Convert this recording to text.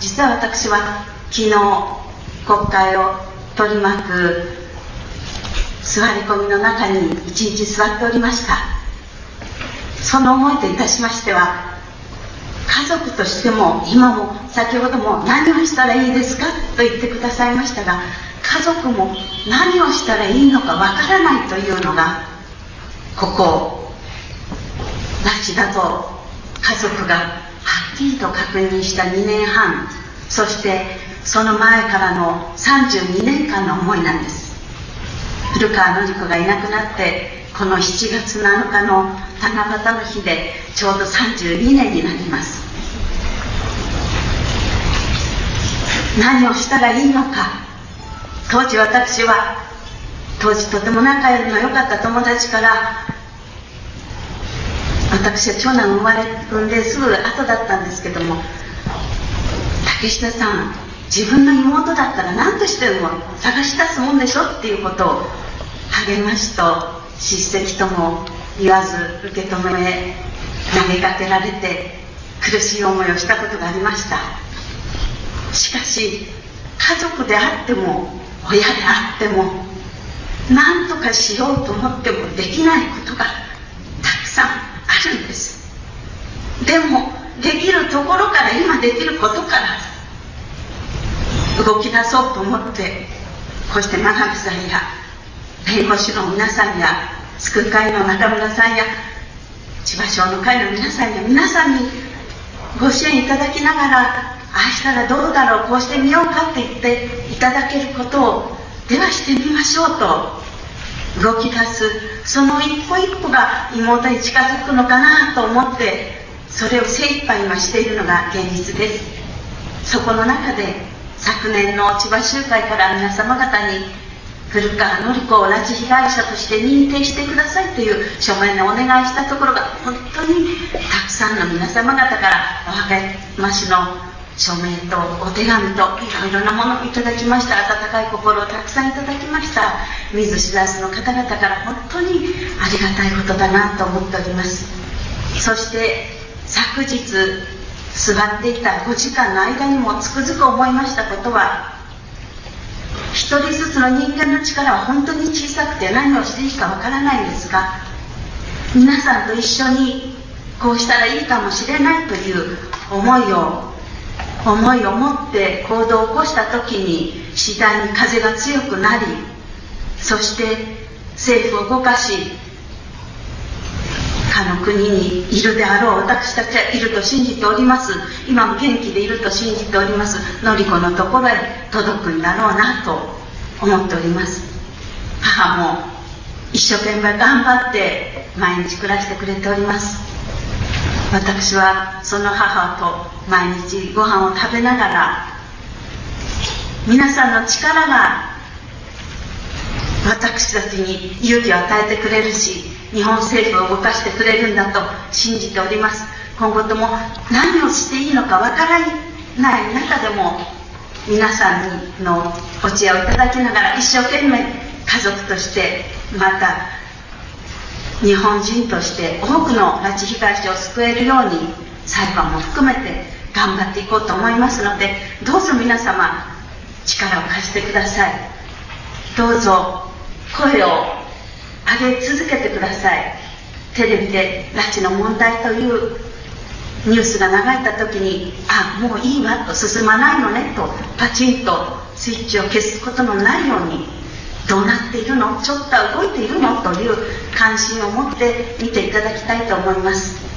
実は私は昨日国会を取り巻く座り込みの中に一日座っておりました。その思いといたしましては家族としても今も先ほども何をしたらいいですか？と言ってくださいましたが家族も何をしたらいいのかわからないというのがここ拉致だと家族がきりと確認した2年半そしてその前からの32年間の思いなんです。古川紀子がいなくなってこの7月7日の七夕の日でちょうど32年になります。何をしたらいいのか。当時私は当時とても仲の良かった友達から私は長男生まれ産んですぐ後だったんですけども竹下さん自分の妹だったら何としても探し出すもんでしょっていうことを励ましと叱責とも言わず受け止め投げかけられて苦しい思いをしたことがありました。しかし家族であっても親であっても何とかしようと思ってもできないことがるんですでもできるところから今できることから動き出そうと思ってこうして真鍋さんや弁護士の皆さんや救う会の中村さんや千葉省の会の皆さんや皆さんにご支援いただきながらああしたらどうだろうこうしてみようかって言っていただけることをではしてみましょうと動き出すその一歩一歩が妹に近づくのかなと思ってそれを精一杯今しているのが現実です。そこの中で昨年の千葉集会から皆様方に古川紀子を拉致被害者として認定してくださいという書面でお願いしたところが本当にたくさんの皆様方からお励ましの署名とお手紙といろいろなものをいただきました。温かい心をたくさんいただきました。見ず知らずの方々から本当にありがたいことだなと思っております。そして昨日座っていた5時間の間にもつくづく思いましたことは一人ずつの人間の力は本当に小さくて何をしていいかわからないんですが皆さんと一緒にこうしたらいいかもしれないという思いを思いを持って行動を起こした時に次第に風が強くなりそして政府を動かしかの国にいるであろう私たちはいると信じております。今も元気でいると信じております。のり子のところへ届くんだろうなと思っております。母も一生懸命頑張って毎日暮らしてくれております。私はその母と毎日ご飯を食べながら皆さんの力が私たちに勇気を与えてくれるし日本政府を動かしてくれるんだと信じております。今後とも何をしていいのかわからない中でも皆さんのお知恵をいただきながら一生懸命家族としてまた日本人として多くの拉致被害者を救えるように裁判も含めて頑張っていこうと思いますのでどうぞ皆様力を貸してください。どうぞ声を上げ続けてください。テレビで拉致の問題というニュースが流れた時にあもういいわと進まないのねとパチンとスイッチを消すことのないようにどうなっているの？ちょっと動いているの？という関心を持って見ていただきたいと思います。